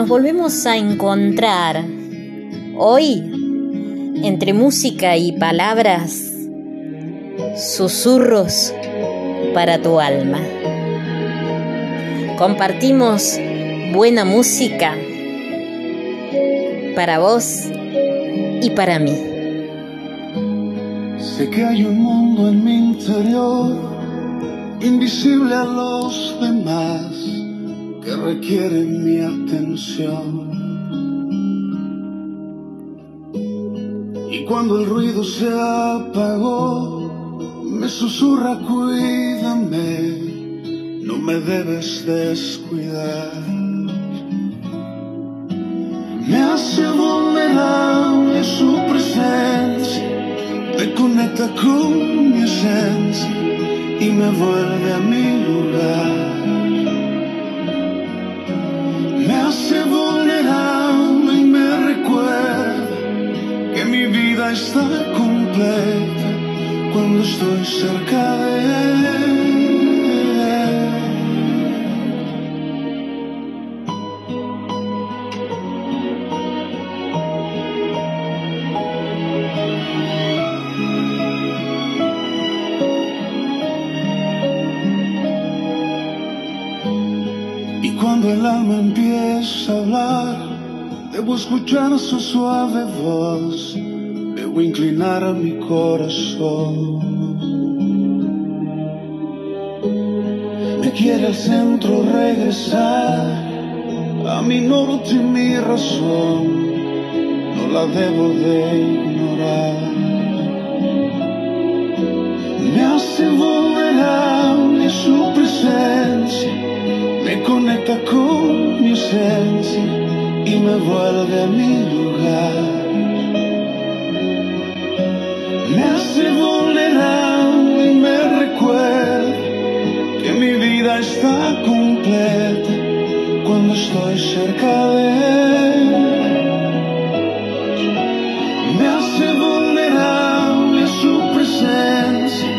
nos volvemos a encontrar hoy entre música y palabras, susurros para tu alma. Compartimos buena música para vos y para mí. Sé que hay un mundo en mi interior, invisible a los demás, que requiere mi atención. Y cuando el ruido se apagó, me susurra, cuídame, no me debes descuidar. Me hace vulnerable su presencia, me conecta con mi esencia y me vuelve a mi lugar. Está completa cerca de él. Y cuando el alma empieza a hablar, debo escuchar su suave voz, debo inclinar a mi corazón. Me quiere al centro regresar, a mi norte y mi razón, no la debo de ignorar. Me hace vulnerable su presencia, me conecta con mi esencia y me vuelve a mi lugar. Me hace vulnerable y me recuerda que mi vida está completa cuando estoy cerca de él. Me hace vulnerable su presencia,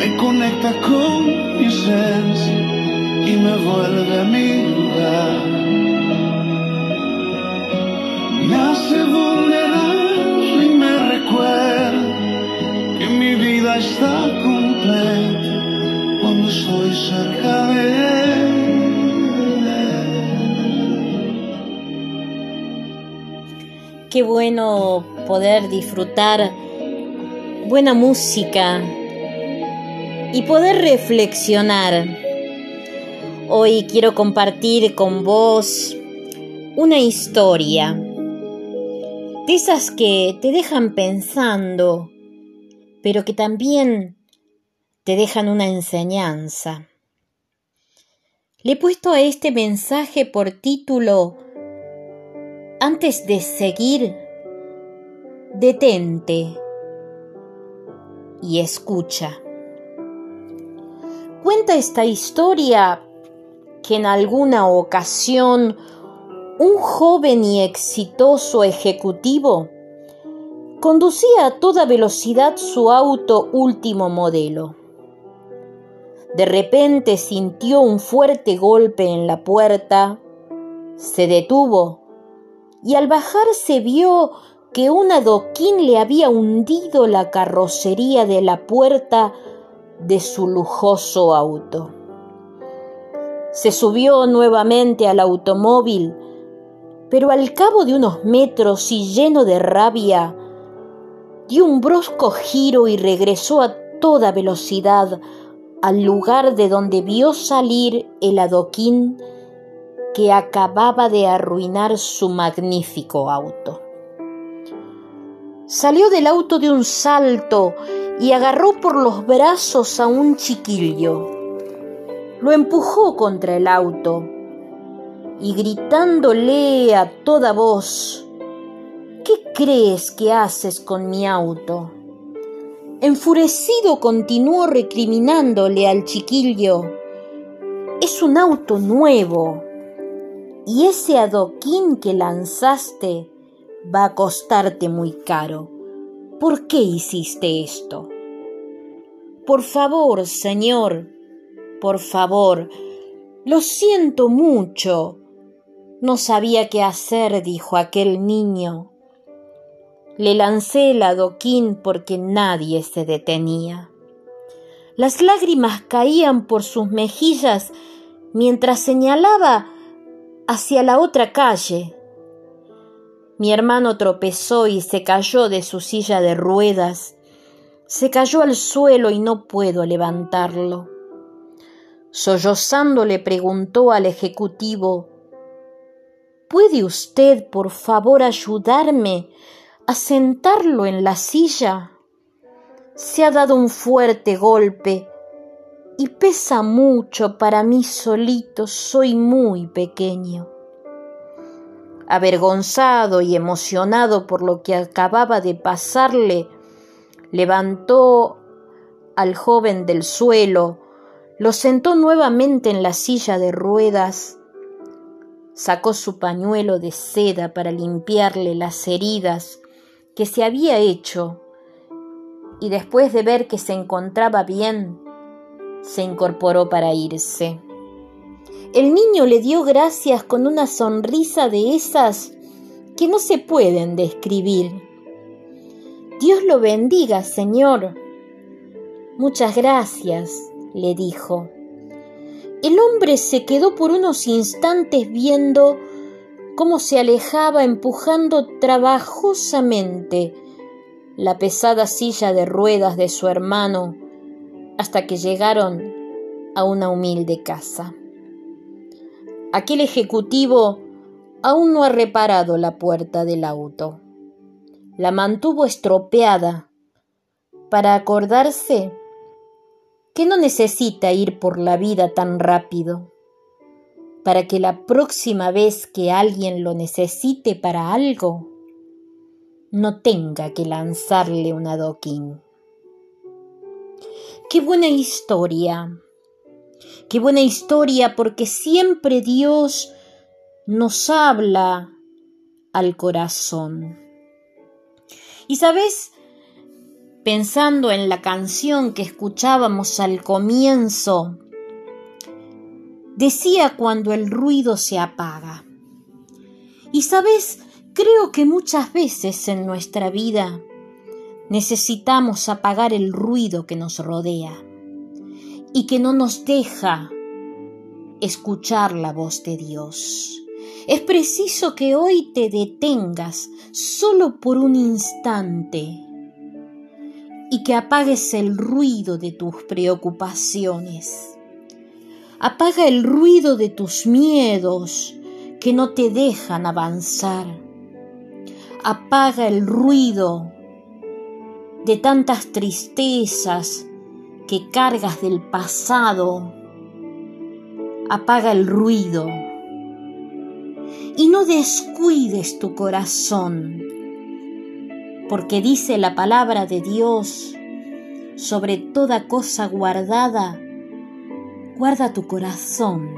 me conecta con mi esencia y me vuelve a mi lugar. Cuando cerca de. Qué bueno poder disfrutar buena música y poder reflexionar. Hoy quiero compartir con vos una historia de esas que te dejan pensando, pero que también te dejan una enseñanza. Le he puesto a este mensaje por título Antes de seguir, detente y escucha. Cuenta esta historia que en alguna ocasión un joven y exitoso ejecutivo conducía a toda velocidad su auto último modelo. De repente sintió un fuerte golpe en la puerta, se detuvo y al bajar se vio que un adoquín le había hundido la carrocería de la puerta de su lujoso auto. Se subió nuevamente al automóvil, pero al cabo de unos metros y lleno de rabia, dio un brusco giro y regresó a toda velocidad al lugar de donde vio salir el adoquín que acababa de arruinar su magnífico auto. Salió del auto de un salto y agarró por los brazos a un chiquillo. Lo empujó contra el auto y gritándole a toda voz, ¿qué crees que haces con mi auto? Enfurecido continuó recriminándole al chiquillo, es un auto nuevo y ese adoquín que lanzaste va a costarte muy caro. ¿Por qué hiciste esto? Por favor, señor, por favor, lo siento mucho, No sabía qué hacer, dijo aquel niño. Le lancé el adoquín porque nadie se detenía. Las lágrimas caían por sus mejillas mientras señalaba hacia la otra calle. Mi hermano tropezó y se cayó de su silla de ruedas. Se cayó al suelo y no puedo levantarlo. Sollozando le preguntó al ejecutivo ¿Puede usted, por favor, ayudarme a sentarlo en la silla? Se ha dado un fuerte golpe y pesa mucho para mí solito, soy muy pequeño. Avergonzado y emocionado por lo que acababa de pasarle, levantó al joven del suelo, lo sentó nuevamente en la silla de ruedas, sacó su pañuelo de seda para limpiarle las heridas que se había hecho y después de ver que se encontraba bien, se incorporó para irse. El niño le dio gracias con una sonrisa de esas que no se pueden describir. Dios lo bendiga, Señor. Muchas gracias, le dijo. El hombre se quedó por unos instantes viendo cómo se alejaba empujando trabajosamente la pesada silla de ruedas de su hermano hasta que llegaron a una humilde casa. Aquel ejecutivo aún no ha reparado la puerta del auto. La mantuvo estropeada para acordarse que no necesita ir por la vida tan rápido, para que la próxima vez que alguien lo necesite para algo, no tenga que lanzarle un adoquín. Qué buena historia. Qué buena historia porque siempre Dios nos habla al corazón. Y sabes, pensando en la canción que escuchábamos al comienzo, decía cuando el ruido se apaga. Y sabes, creo que muchas veces en nuestra vida necesitamos apagar el ruido que nos rodea y que no nos deja escuchar la voz de Dios. Es preciso que hoy te detengas solo por un instante y que apagues el ruido de tus preocupaciones. Apaga el ruido de tus miedos que no te dejan avanzar. Apaga el ruido de tantas tristezas que cargas del pasado. Apaga el ruido y no descuides tu corazón, porque dice la palabra de Dios, sobre toda cosa guardada, guarda tu corazón,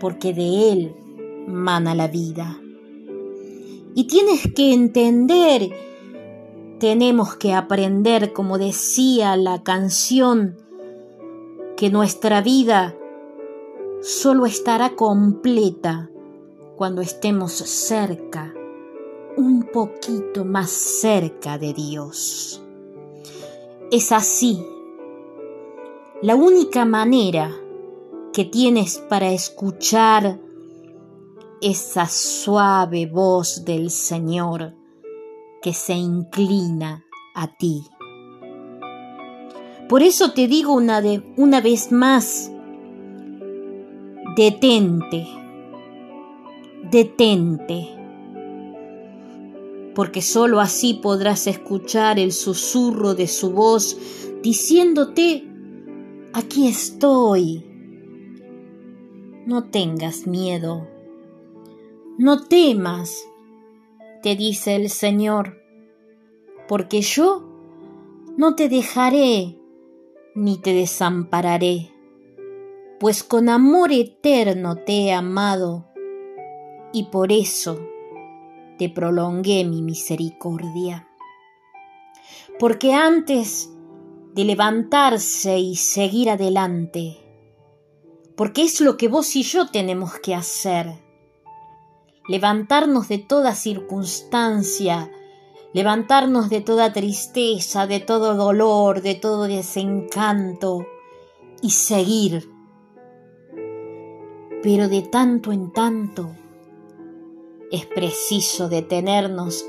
porque de él mana la vida. Y tienes que entender tenemos que aprender, como decía la canción, que nuestra vida solo estará completa cuando estemos cerca, un poquito más cerca de Dios. Es así. La única manera que tienes para escuchar esa suave voz del Señor que se inclina a ti. Por eso te digo una, de, una vez más, detente, detente, porque sólo así podrás escuchar el susurro de su voz diciéndote, aquí estoy. No tengas miedo, no temas, te dice el Señor, porque yo no te dejaré ni te desampararé, pues con amor eterno te he amado y por eso te prolongué mi misericordia. Porque antes de levantarse y seguir adelante, porque es lo que vos y yo tenemos que hacer, levantarnos de toda circunstancia, levantarnos de toda tristeza, de todo dolor, de todo desencanto y seguir. Pero de tanto en tanto es preciso detenernos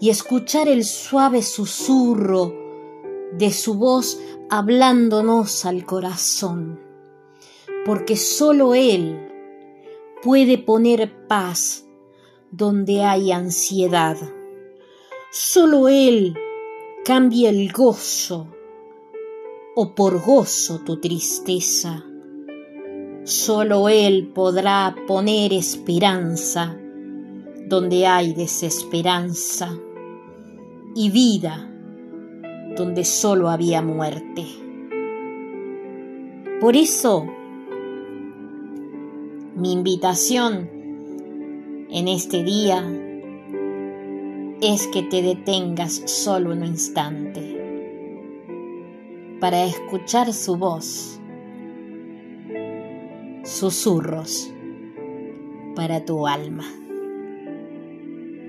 y escuchar el suave susurro de su voz hablándonos al corazón, porque sólo Él puede poner paz donde hay ansiedad. Solo Él cambia el gozo o por gozo tu tristeza. Solo Él podrá poner esperanza donde hay desesperanza y vida donde solo había muerte. Por eso, mi invitación en este día es que te detengas solo un instante para escuchar su voz, susurros para tu alma.